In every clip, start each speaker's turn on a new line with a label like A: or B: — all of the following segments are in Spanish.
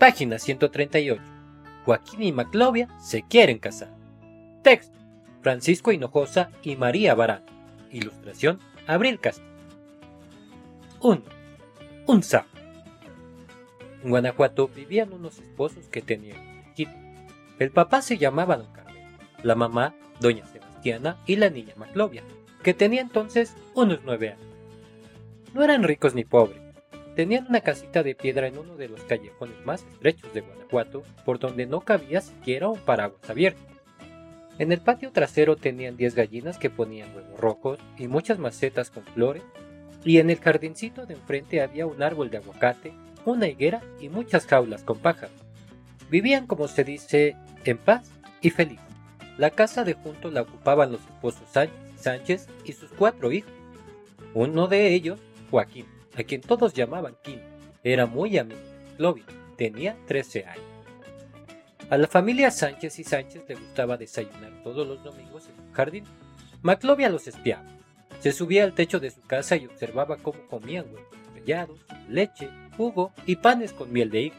A: Página 138. Joaquín y Maclovia se quieren casar. Texto. Francisco Hinojosa y María Barán. Ilustración. Abril Castro. 1. Un sapo. En Guanajuato vivían unos esposos que tenían hijito. El papá se llamaba Don Carmen, la mamá Doña Sebastiana y la niña Maclovia, que tenía entonces unos nueve años. No eran ricos ni pobres. Tenían una casita de piedra en uno de los callejones más estrechos de Guanajuato, por donde no cabía siquiera un paraguas abierto. En el patio trasero tenían diez gallinas que ponían huevos rojos y muchas macetas con flores, y en el jardincito de enfrente había un árbol de aguacate, una higuera y muchas jaulas con pájaros. Vivían, como se dice, en paz y feliz. La casa de junto la ocupaban los esposos Sánchez y sus cuatro hijos. Uno de ellos, Joaquín, a quien todos llamaban Quino, era muy amigo de tenía 13 años. A la familia Sánchez y Sánchez le gustaba desayunar todos los domingos en un jardín. Maclovia los espiaba. Se subía al techo de su casa y observaba cómo comían huevos estrellados, leche, jugo y panes con miel de higo.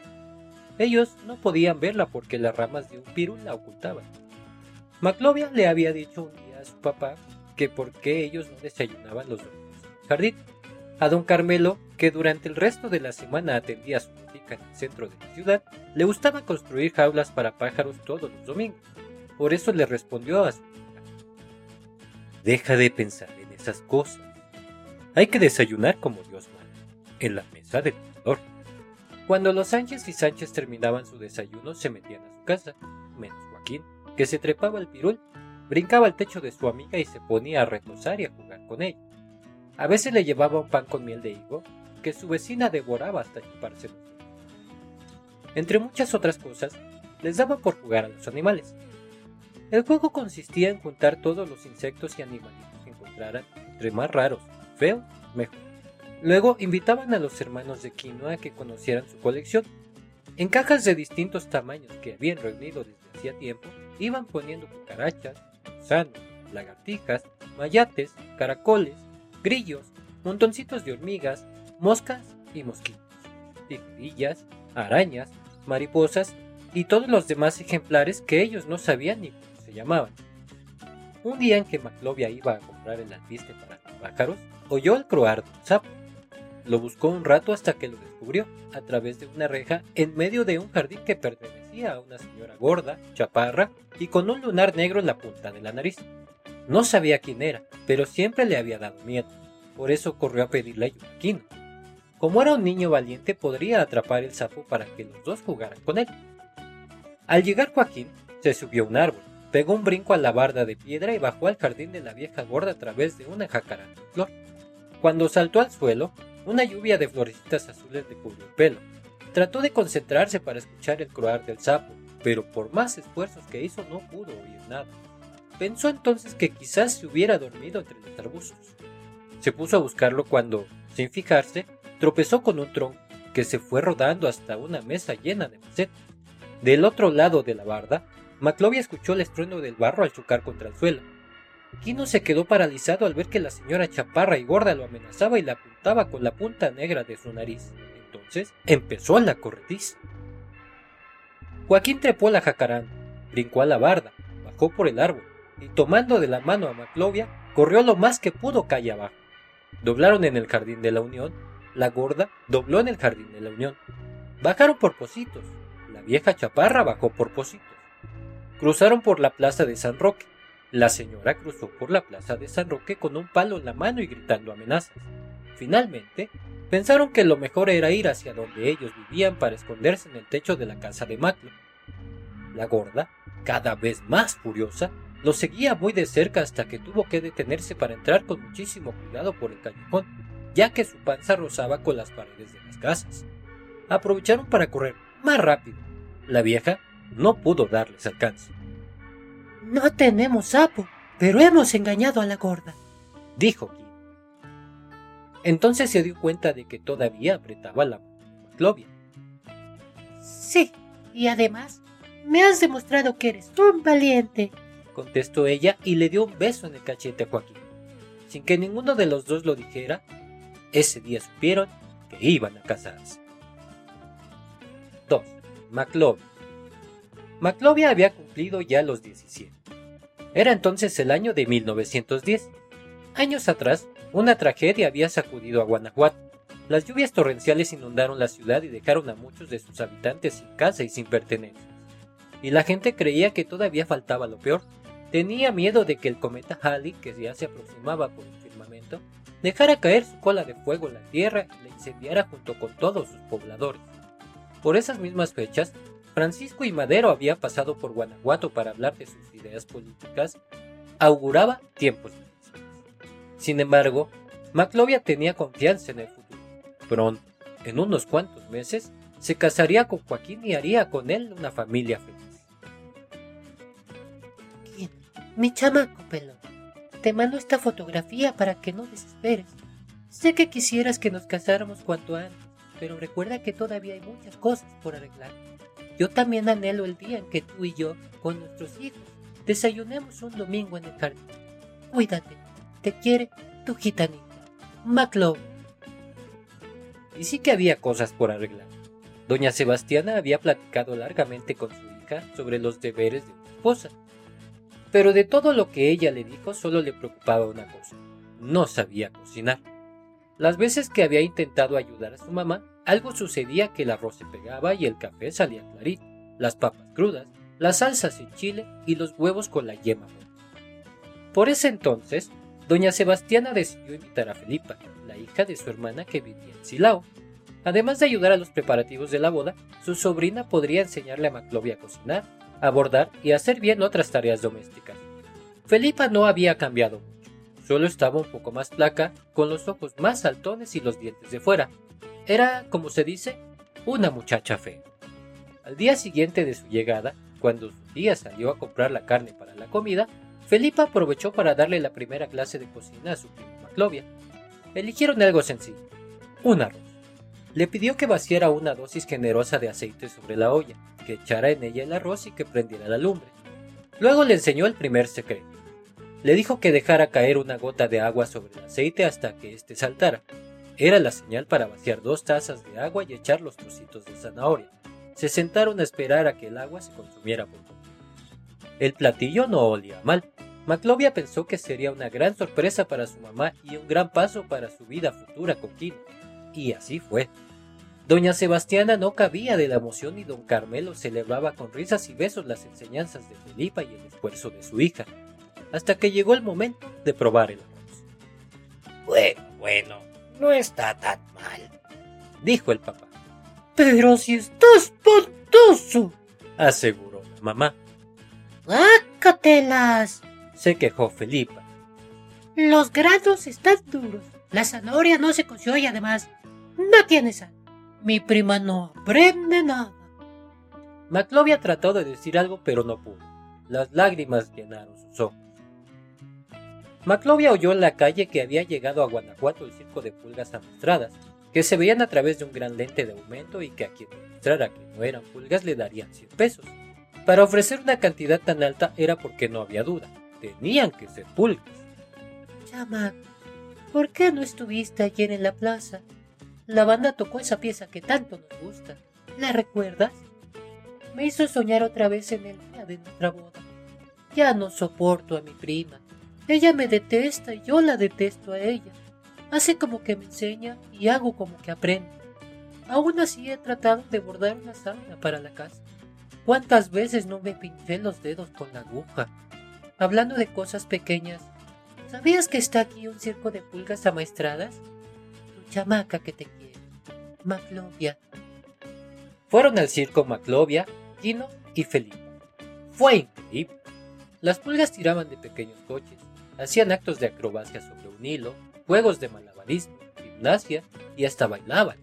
A: Ellos no podían verla porque las ramas de un pirul la ocultaban. Maclovia le había dicho un día a su papá que por qué ellos no desayunaban los domingos en el jardín. A don Carmelo, que durante el resto de la semana atendía su botica en el centro de la ciudad, le gustaba construir jaulas para pájaros todos los domingos. Por eso le respondió a su hija, Deja de pensar en esas cosas. Hay que desayunar como Dios manda, en la mesa del comedor. Cuando los Sánchez y Sánchez terminaban su desayuno, se metían a su casa, menos Joaquín, que se trepaba al pirul, brincaba al techo de su amiga y se ponía a reposar y a jugar con ella. A veces le llevaba un pan con miel de higo, que su vecina devoraba hasta chuparse. Entre muchas otras cosas, les daba por jugar a los animales. El juego consistía en juntar todos los insectos y animalitos que encontraran, entre más raros, feos, mejor. Luego invitaban a los hermanos de Quinoa a que conocieran su colección. En cajas de distintos tamaños que habían reunido desde hacía tiempo, iban poniendo cucarachas, gusanos, lagartijas, mayates, caracoles, grillos, montoncitos de hormigas, moscas y mosquitos, tijerillas, arañas, mariposas y todos los demás ejemplares que ellos no sabían ni cómo se llamaban. Un día en que Maclovia iba a comprar el alpiste para los pájaros, oyó el croar de un sapo. Lo buscó un rato hasta que lo descubrió, a través de una reja en medio de un jardín que pertenecía a una señora gorda, chaparra y con un lunar negro en la punta de la nariz. No sabía quién era, pero siempre le había dado miedo. Por eso corrió a pedirle a Quino. Como era un niño valiente, podría atrapar el sapo para que los dos jugaran con él. Al llegar Joaquín, se subió a un árbol, pegó un brinco a la barda de piedra y bajó al jardín de la vieja gorda a través de una jacaranda de flor. Cuando saltó al suelo, una lluvia de florecitas azules le cubrió el pelo. Trató de concentrarse para escuchar el croar del sapo, pero por más esfuerzos que hizo no pudo oír nada. Pensó entonces que quizás se hubiera dormido entre los arbustos. Se puso a buscarlo cuando, sin fijarse, tropezó con un tronco que se fue rodando hasta una mesa llena de macetas. Del otro lado de la barda, Maclovia escuchó el estruendo del barro al chocar contra el suelo. Quino se quedó paralizado al ver que la señora chaparra y gorda lo amenazaba y la apuntaba con la punta negra de su nariz. Entonces empezó la corretiza. Joaquín trepó la jacaranda, brincó a la barda, bajó por el árbol y tomando de la mano a Maclovia, corrió lo más que pudo calle abajo. Doblaron en el jardín de la Unión, la gorda dobló en el jardín de la Unión. Bajaron por Positos, la vieja chaparra bajó por Positos. Cruzaron por la plaza de San Roque. La señora cruzó por la plaza de San Roque con un palo en la mano y gritando amenazas. Finalmente, pensaron que lo mejor era ir hacia donde ellos vivían para esconderse en el techo de la casa de Maclo. La gorda, cada vez más furiosa, lo seguía muy de cerca hasta que tuvo que detenerse para entrar con muchísimo cuidado por el callejón, ya que su panza rozaba con las paredes de las casas. Aprovecharon para correr más rápido. La vieja no pudo darles alcance.
B: No tenemos sapo, pero hemos engañado a la gorda,
A: dijo Kim. Entonces se dio cuenta de que todavía apretaba la Maclovia.
B: Sí, y además me has demostrado que eres un valiente,
A: contestó ella y le dio un beso en el cachete a Joaquín. Sin que ninguno de los dos lo dijera, ese día supieron que iban a casarse. 2. Maclovia. Maclovia había cumplido ya los 17. Era entonces el año de 1910. Años atrás, una tragedia había sacudido a Guanajuato. Las lluvias torrenciales inundaron la ciudad y dejaron a muchos de sus habitantes sin casa y sin pertenencias. Y la gente creía que todavía faltaba lo peor. Tenía miedo de que el cometa Halley, que ya se aproximaba por el firmamento, dejara caer su cola de fuego en la tierra y la incendiara junto con todos sus pobladores. Por esas mismas fechas, Francisco y Madero había pasado por Guanajuato para hablar de sus ideas políticas, auguraba tiempos difíciles. Sin embargo, Maclovia tenía confianza en el futuro. Pronto, en unos cuantos meses, se casaría con Joaquín y haría con él una familia feliz.
B: Mi chamaco pelón, te mando esta fotografía para que no desesperes. Sé que quisieras que nos casáramos cuanto antes, pero recuerda que todavía hay muchas cosas por arreglar. Yo también anhelo el día en que tú y yo, con nuestros hijos, desayunemos un domingo en el jardín. Cuídate. Te quiere tu gitanita, McLeod.
A: Y sí que había cosas por arreglar. Doña Sebastiana había platicado largamente con su hija sobre los deberes de su esposa. Pero de todo lo que ella le dijo solo le preocupaba una cosa. No sabía cocinar. Las veces que había intentado ayudar a su mamá, algo sucedía que el arroz se pegaba y el café salía clarito, las papas crudas, las salsas sin chile y los huevos con la yema Por ese entonces, doña Sebastiana decidió invitar a Felipa, la hija de su hermana que vivía en Silao. Además de ayudar a los preparativos de la boda, su sobrina podría enseñarle a Maclovia a cocinar, a bordar y hacer bien otras tareas domésticas. Felipa no había cambiado mucho, solo estaba un poco más flaca, con los ojos más saltones y los dientes de fuera, era, como se dice, una muchacha fea. Al día siguiente de su llegada, cuando su tía salió a comprar la carne para la comida, Felipa aprovechó para darle la primera clase de cocina a su prima Maclovia. Eligieron algo sencillo, un arroz. Le pidió que vaciara una dosis generosa de aceite sobre la olla, que echara en ella el arroz y que prendiera la lumbre. Luego le enseñó el primer secreto. Le dijo que dejara caer una gota de agua sobre el aceite hasta que éste saltara, era la señal para vaciar dos tazas de agua y echar los trocitos de zanahoria. Se sentaron a esperar a que el agua se consumiera por completo. El platillo no olía mal. Maclovia pensó que sería una gran sorpresa para su mamá y un gran paso para su vida futura con Kino. Y así fue. Doña Sebastiana no cabía de la emoción y don Carmelo celebraba con risas y besos las enseñanzas de Felipa y el esfuerzo de su hija, hasta que llegó el momento de probar el arroz.
C: Bueno, bueno, no está tan mal,
A: dijo el papá.
B: Pero si estás espantoso,
A: aseguró la mamá.
B: ¡Ácatelas!
A: se quejó Felipa.
B: Los granos están duros, la zanahoria no se coció y además no tiene sal. Mi prima no aprende nada.
A: Maclovia trató de decir algo, pero no pudo. Las lágrimas llenaron sus ojos. Maclovia oyó en la calle que había llegado a Guanajuato el circo de pulgas amestradas, que se veían a través de un gran lente de aumento y que a quien demostrara que no eran pulgas le darían 100 pesos. Para ofrecer una cantidad tan alta era porque no había duda, tenían que ser pulgas.
B: Chama, ¿por qué no estuviste ayer en la plaza? La banda tocó esa pieza que tanto nos gusta. ¿La recuerdas? Me hizo soñar otra vez en el día de nuestra boda. Ya no soporto a mi prima. Ella me detesta y yo la detesto a ella. Hace como que me enseña y hago como que aprendo. Aún así he tratado de bordar una sábana para la casa. ¿Cuántas veces no me pinché los dedos con la aguja? Hablando de cosas pequeñas, ¿sabías que está aquí un circo de pulgas amaestradas? Chamaca que te quiere, Maclovia.
A: Fueron al circo Maclovia, Gino y Felipe. Fue increíble. Las pulgas tiraban de pequeños coches, hacían actos de acrobacia sobre un hilo, juegos de malabarismo, gimnasia y hasta bailaban.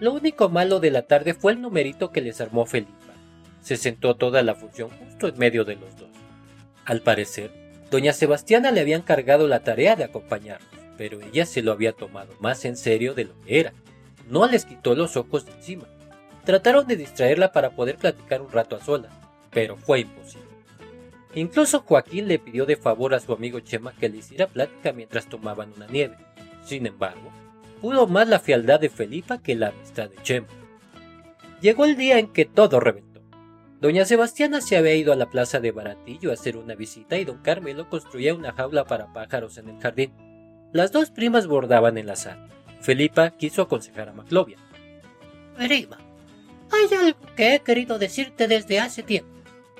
A: Lo único malo de la tarde fue el numerito que les armó Felipa. Se sentó toda la función justo en medio de los dos. Al parecer, doña Sebastiana le había encargado la tarea de acompañarlos, pero ella se lo había tomado más en serio de lo que era. No les quitó los ojos de encima. Trataron de distraerla para poder platicar un rato a solas, pero fue imposible. Incluso Joaquín le pidió de favor a su amigo Chema que le hiciera plática mientras tomaban una nieve. Sin embargo, pudo más la fialdad de Felipa que la amistad de Chema. Llegó el día en que todo reventó. Doña Sebastiana se había ido a la plaza de Baratillo a hacer una visita y don Carmelo construía una jaula para pájaros en el jardín. Las dos primas bordaban en la sala. Felipa quiso aconsejar a Maclovia.
B: Prima, hay algo que he querido decirte desde hace tiempo.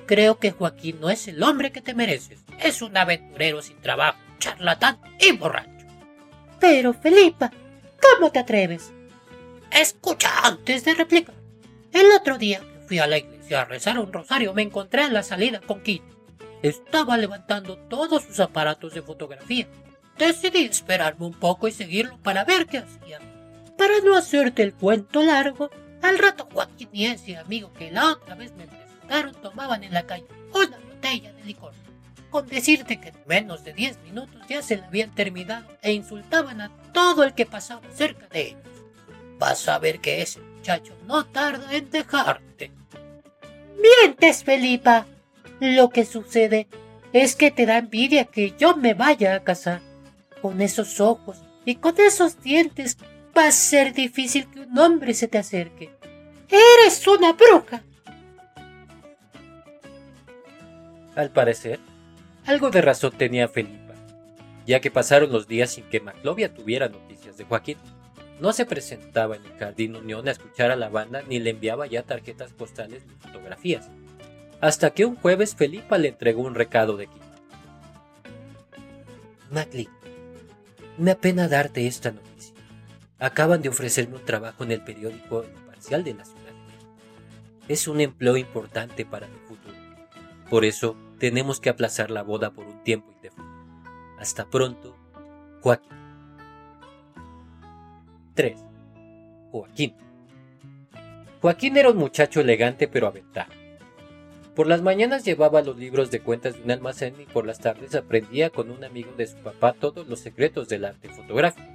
B: Creo que Joaquín no es el hombre que te mereces. Es un aventurero sin trabajo, charlatán y borracho. Pero, Felipa, ¿cómo te atreves? Escucha antes de replicar. El otro día que fui a la iglesia a rezar un rosario me encontré en la salida con Quito. Estaba levantando todos sus aparatos de fotografía. Decidí esperarme un poco y seguirlo para ver qué hacía. Para no hacerte el cuento largo, al rato Joaquín y ese amigo que la otra vez me presentaron tomaban en la calle una botella de licor. Con decirte que en menos de diez minutos ya se la habían terminado e insultaban a todo el que pasaba cerca de ellos. Vas a ver que ese muchacho no tarda en dejarte. Mientes, Felipa. Lo que sucede es que te da envidia que yo me vaya a casar. Con esos ojos y con esos dientes va a ser difícil que un hombre se te acerque. ¡Eres una bruja!
A: Al parecer, algo de razón tenía Felipa, ya que pasaron los días sin que Maclovia tuviera noticias de Joaquín. No se presentaba en el Jardín Unión a escuchar a la banda ni le enviaba ya tarjetas postales ni fotografías, hasta que un jueves Felipa le entregó un recado de Quito.
D: Macli, me apena darte esta noticia. Acaban de ofrecerme un trabajo en el periódico Imparcial de la ciudad. Es un empleo importante para mi futuro. Por eso tenemos que aplazar la boda por un tiempo indefinido. Hasta pronto, Joaquín.
A: 3. Joaquín. Joaquín era un muchacho elegante pero aventado. Por las mañanas llevaba los libros de cuentas de un almacén y por las tardes aprendía con un amigo de su papá todos los secretos del arte fotográfico.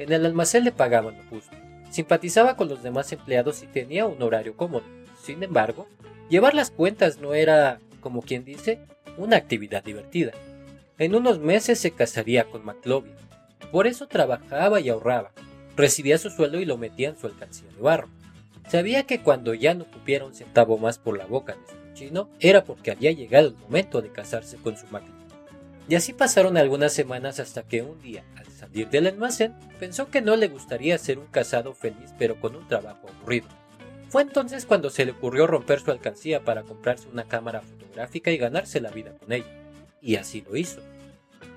A: En el almacén le pagaban lo justo, simpatizaba con los demás empleados y tenía un horario cómodo. Sin embargo, llevar las cuentas no era, como quien dice, una actividad divertida. En unos meses se casaría con Maclovia. Por eso trabajaba y ahorraba. Recibía su sueldo y lo metía en su alcancía de barro. Sabía que cuando ya no cupiera un centavo más por la boca de su chino, era porque había llegado el momento de casarse con su máquina. Y así pasaron algunas semanas hasta que un día, al salir del almacén, pensó que no le gustaría ser un casado feliz pero con un trabajo aburrido. Fue entonces cuando se le ocurrió romper su alcancía para comprarse una cámara fotográfica y ganarse la vida con ella. Y así lo hizo.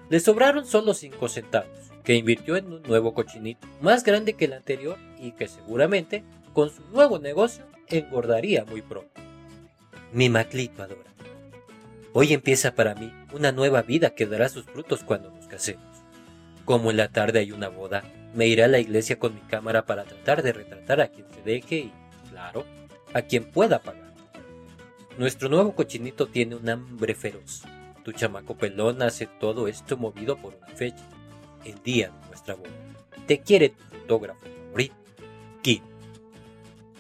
A: Le sobraron solo cinco centavos, que invirtió en un nuevo cochinito, más grande que el anterior y que seguramente, con su nuevo negocio, engordaría muy pronto.
D: Mi Maclito adora. Hoy empieza para mí una nueva vida que dará sus frutos cuando nos casemos. Como en la tarde hay una boda, me iré a la iglesia con mi cámara para tratar de retratar a quien se deje y, claro, a quien pueda pagar. Nuestro nuevo cochinito tiene un hambre feroz. Tu chamaco pelón hace todo esto movido por una fecha, el día de nuestra boda. Te quiere tu fotógrafo favorito, Kim.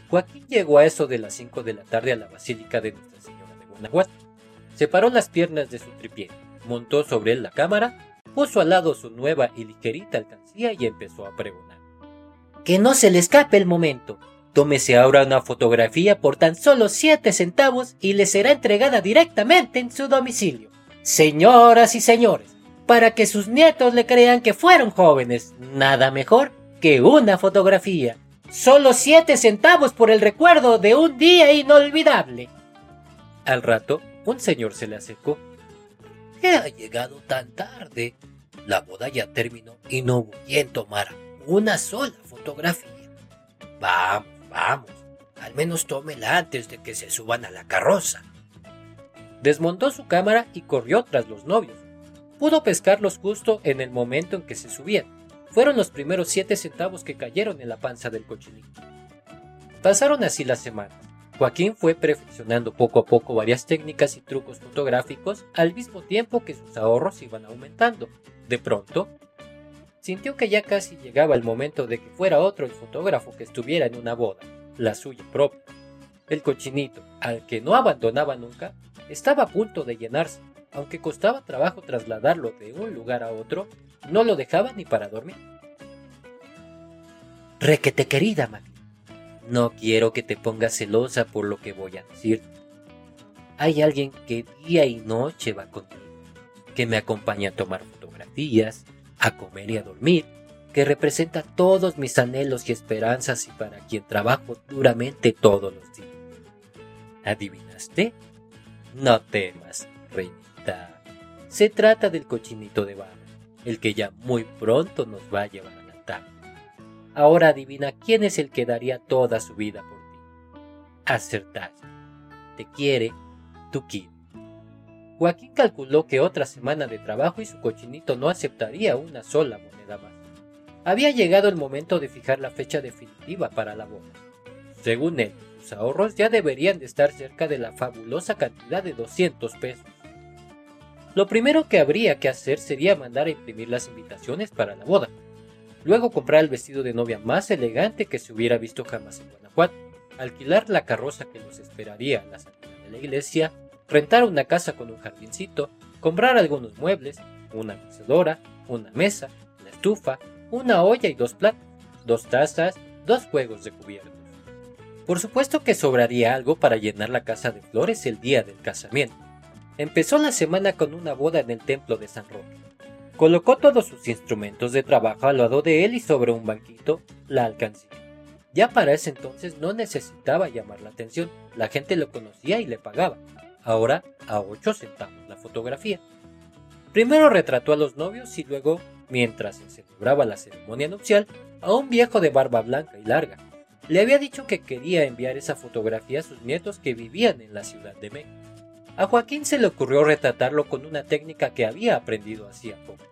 D: Joaquín llegó a eso de las 5 de la tarde a la Basílica de Nuestra Señora de Guanajuato Separó las piernas de su tripié, montó sobre él la cámara, puso al lado su nueva y ligerita alcancía y empezó a pregonar.
B: Que no se le escape el momento. Tómese ahora una fotografía por tan solo siete centavos y le será entregada directamente en su domicilio. Señoras y señores, para que sus nietos le crean que fueron jóvenes, nada mejor que una fotografía. Solo siete centavos por el recuerdo de un día inolvidable.
A: Al rato, un señor se le acercó.
C: ¿Qué ha llegado tan tarde? La boda ya terminó y no voy a tomar una sola fotografía. Vamos, vamos. Al menos tómela antes de que se suban a la carroza.
A: Desmontó su cámara y corrió tras los novios. Pudo pescarlos justo en el momento en que se subían. Fueron los primeros siete centavos que cayeron en la panza del cochinito. Pasaron así las semanas. Joaquín fue perfeccionando poco a poco varias técnicas y trucos fotográficos al mismo tiempo que sus ahorros iban aumentando. De pronto, sintió que ya casi llegaba el momento de que fuera otro el fotógrafo que estuviera en una boda, la suya propia. El cochinito, al que no abandonaba nunca, estaba a punto de llenarse, aunque costaba trabajo trasladarlo de un lugar a otro, no lo dejaba ni para dormir.
B: Requete querida, Maggie
D: No quiero que te pongas celosa por lo que voy a decir. Hay alguien que día y noche va conmigo, que me acompaña a tomar fotografías, a comer y a dormir, que representa todos mis anhelos y esperanzas y para quien trabajo duramente todos los días. ¿Adivinaste? No temas, reinita. Se trata del cochinito de barro, el que ya muy pronto nos va a llevar a la tabla. Ahora adivina quién es el que daría toda su vida por ti. Acertaste. Te quiere tu kid. Joaquín calculó que otra semana de trabajo y su cochinito no aceptaría una sola moneda más. Había llegado el momento de fijar la fecha definitiva para la boda. Según él, ahorros ya deberían de estar cerca de la fabulosa cantidad de 200 pesos. Lo primero que habría que hacer sería mandar a imprimir las invitaciones para la boda. Luego comprar el vestido de novia más elegante que se hubiera visto jamás en Guanajuato, alquilar la carroza que nos esperaría a la salida de la iglesia, rentar una casa con un jardincito, comprar algunos muebles, una mecedora, una mesa, la estufa, una olla y dos platos, dos tazas, dos juegos de cubierto. Por supuesto que sobraría algo para llenar la casa de flores el día del casamiento. Empezó la semana con una boda en el templo de San Roque. Colocó todos sus instrumentos de trabajo al lado de él y sobre un banquito la alcancía. Ya para ese entonces no necesitaba llamar la atención, la gente lo conocía y le pagaba. Ahora a 8 centavos la fotografía. Primero retrató a los novios y luego, mientras se celebraba la ceremonia nupcial, a un viejo de barba blanca y larga, le había dicho que quería enviar esa fotografía a sus nietos que vivían en la Ciudad de México. A Joaquín se le ocurrió retratarlo con una técnica que había aprendido hacía poco.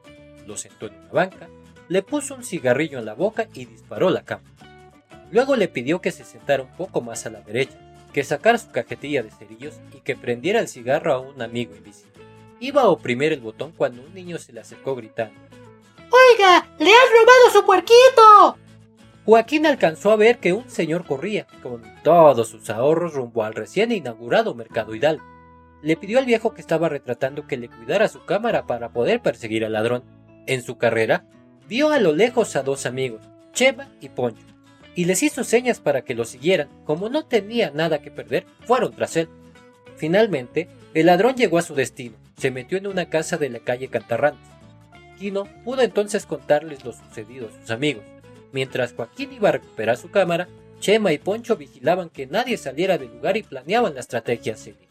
D: Lo sentó en una banca, le puso un cigarrillo en la boca y disparó la cámara. Luego le pidió que se sentara un poco más a la derecha, que sacara su cajetilla de cerillos y que prendiera el cigarro a un amigo invisible. Iba a oprimir el botón cuando un niño se le acercó gritando.
B: ¡Oiga! ¡Le has robado su puerquito!
D: Joaquín alcanzó a ver que un señor corría, con todos sus ahorros rumbo al recién inaugurado Mercado Hidalgo. Le pidió al viejo que estaba retratando que le cuidara su cámara para poder perseguir al ladrón. En su carrera, vio a lo lejos a dos amigos, Chema y Poncho, y les hizo señas para que lo siguieran. Como no tenía nada que perder, fueron tras él. Finalmente, el ladrón llegó a su destino, se metió en una casa de la calle Cantarrantes. Quino pudo entonces contarles lo sucedido a sus amigos. Mientras Joaquín iba a recuperar su cámara, Chema y Poncho vigilaban que nadie saliera del lugar y planeaban la estrategia a.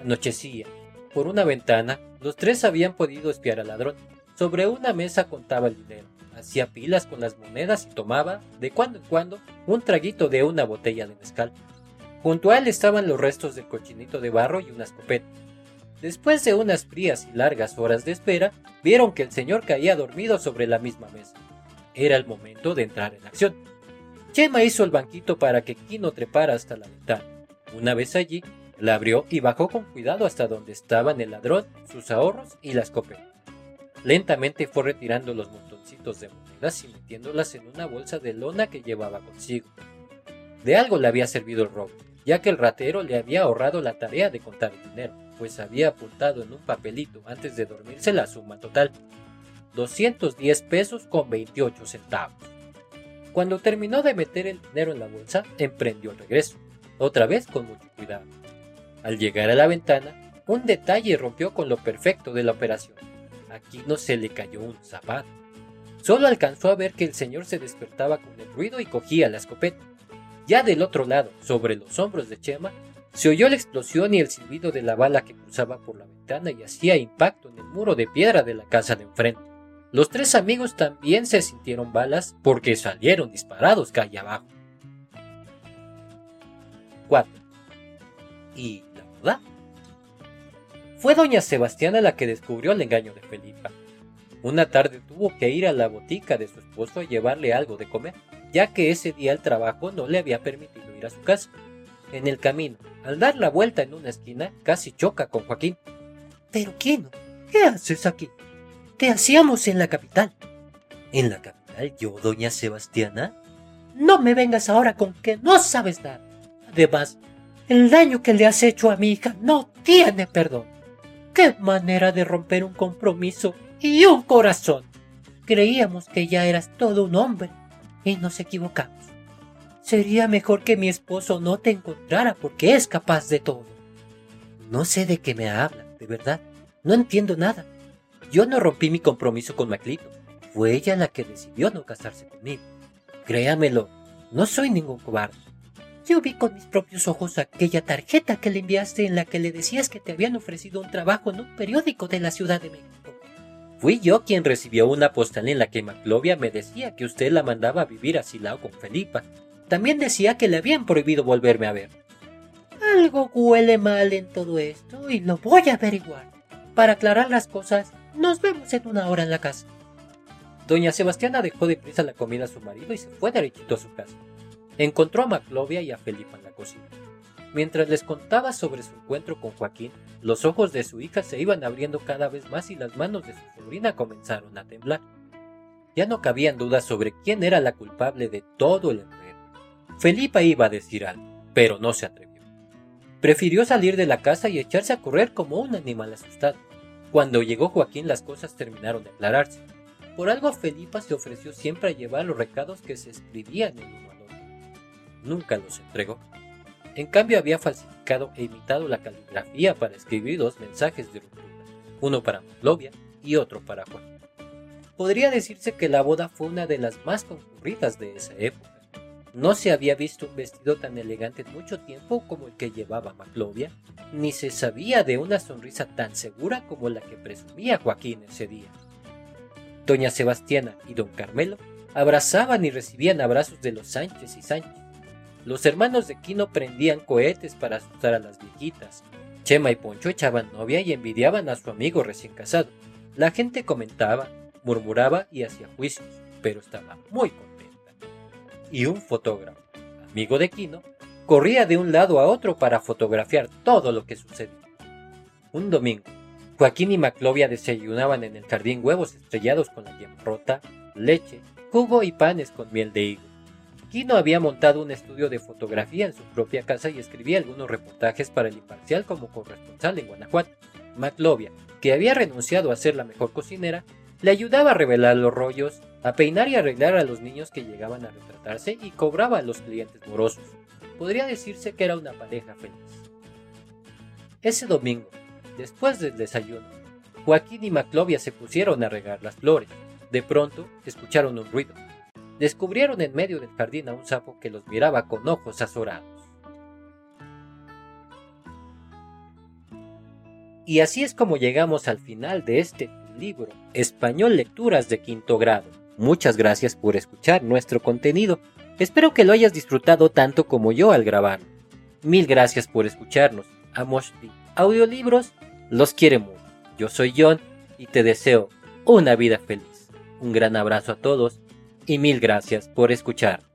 D: Anochecía. Por una ventana, los tres habían podido espiar al ladrón. Sobre una mesa contaba el dinero, hacía pilas con las monedas y tomaba, de cuando en cuando, un traguito de una botella de mezcal. Junto a él estaban los restos del cochinito de barro y una escopeta. Después de unas frías y largas horas de espera, vieron que el señor caía dormido sobre la misma mesa. Era el momento de entrar en acción. Chema hizo el banquito para que Kino trepara hasta la ventana. Una vez allí, la abrió y bajó con cuidado hasta donde estaban el ladrón, sus ahorros y la escopeta. Lentamente fue retirando los montoncitos de monedas y metiéndolas en una bolsa de lona que llevaba consigo. De algo le había servido el robo, ya que el ratero le había ahorrado la tarea de contar el dinero, pues había apuntado en un papelito antes de dormirse la suma total, 210 pesos con 28 centavos. Cuando terminó de meter el dinero en la bolsa, emprendió el regreso, otra vez con mucho cuidado. Al llegar a la ventana, un detalle rompió con lo perfecto de la operación. Aquí no se le cayó un zapato. Solo alcanzó a ver que el señor se despertaba con el ruido y cogía la escopeta. Ya del otro lado, sobre los hombros de Chema, se oyó la explosión y el silbido de la bala que cruzaba por la ventana y hacía impacto en el muro de piedra de la casa de enfrente. Los tres amigos también se sintieron balas porque salieron disparados calle abajo. 4. ¿Y boda? Fue doña Sebastiana la que descubrió el engaño de Felipa. Una tarde tuvo que ir a la botica de su esposo a llevarle algo de comer, ya que ese día el trabajo no le había permitido ir a su casa. En el camino, al dar la vuelta en una esquina, casi choca con Joaquín.
B: Pero Quino, ¿qué haces aquí? Te hacíamos en la capital.
D: ¿En la capital yo, doña Sebastiana?
B: No me vengas ahora con que no sabes nada. Además, el daño que le has hecho a mi hija no tiene perdón. ¡Qué manera de romper un compromiso y un corazón! Creíamos que ya eras todo un hombre y nos equivocamos. Sería mejor que mi esposo no te encontrara porque es capaz de todo.
C: No sé de qué me habla, de verdad. No entiendo nada. Yo no rompí mi compromiso con Maclito. Fue ella la que decidió no casarse conmigo. Créamelo, no soy ningún cobarde.
B: Yo vi con mis propios ojos aquella tarjeta que le enviaste en la que le decías que te habían ofrecido un trabajo en un periódico de la Ciudad de México.
C: Fui yo quien recibió una postal en la que Maclovia me decía que usted la mandaba a vivir a Silao con Felipa. También decía que le habían prohibido volverme a ver.
B: Algo huele mal en todo esto y lo voy a averiguar. Para aclarar las cosas, nos vemos en una hora en la casa.
A: Doña Sebastiana dejó de prisa la comida a su marido y se fue derechito a su casa. Encontró a Maclovia y a Felipa en la cocina. Mientras les contaba sobre su encuentro con Joaquín, los ojos de su hija se iban abriendo cada vez más y las manos de su sobrina comenzaron a temblar. Ya no cabían dudas sobre quién era la culpable de todo el enredo. Felipa iba a decir algo, pero no se atrevió. Prefirió salir de la casa y echarse a correr como un animal asustado. Cuando llegó Joaquín las cosas terminaron de aclararse. Por algo Felipa se ofreció siempre a llevar los recados que se escribían en al otro. Nunca los entregó. En cambio había falsificado e imitado la caligrafía para escribir dos mensajes de ruptura, uno para Maclovia y otro para Juan. Podría decirse que la boda fue una de las más concurridas de esa época. No se había visto un vestido tan elegante en mucho tiempo como el que llevaba Maclovia, ni se sabía de una sonrisa tan segura como la que presumía Joaquín ese día. Doña Sebastiana y don Carmelo abrazaban y recibían abrazos de los Sánchez y Sánchez, los hermanos de Quino prendían cohetes para asustar a las viejitas. Chema y Poncho echaban novia y envidiaban a su amigo recién casado. La gente comentaba, murmuraba y hacía juicios, pero estaba muy contenta. Y un fotógrafo, amigo de Quino, corría de un lado a otro para fotografiar todo lo que sucedía. Un domingo, Joaquín y Maclovia desayunaban en el jardín huevos estrellados con la yema rota, leche, jugo y panes con miel de higo. Quino había montado un estudio de fotografía en su propia casa y escribía algunos reportajes para el Imparcial como corresponsal en Guanajuato. Maclovia, que había renunciado a ser la mejor cocinera, le ayudaba a revelar los rollos, a peinar y arreglar a los niños que llegaban a retratarse y cobraba a los clientes morosos. Podría decirse que era una pareja feliz. Ese domingo, después del desayuno, Joaquín y Maclovia se pusieron a regar las flores. De pronto, escucharon un ruido descubrieron en medio del jardín a un sapo que los miraba con ojos azorados. Y así es como llegamos al final de este libro, Español Lecturas de Quinto Grado. Muchas gracias por escuchar nuestro contenido. Espero que lo hayas disfrutado tanto como yo al grabar. Mil gracias por escucharnos. Amoshti Audiolibros los quiere mucho. Yo soy John y te deseo una vida feliz. Un gran abrazo a todos y mil gracias por escuchar.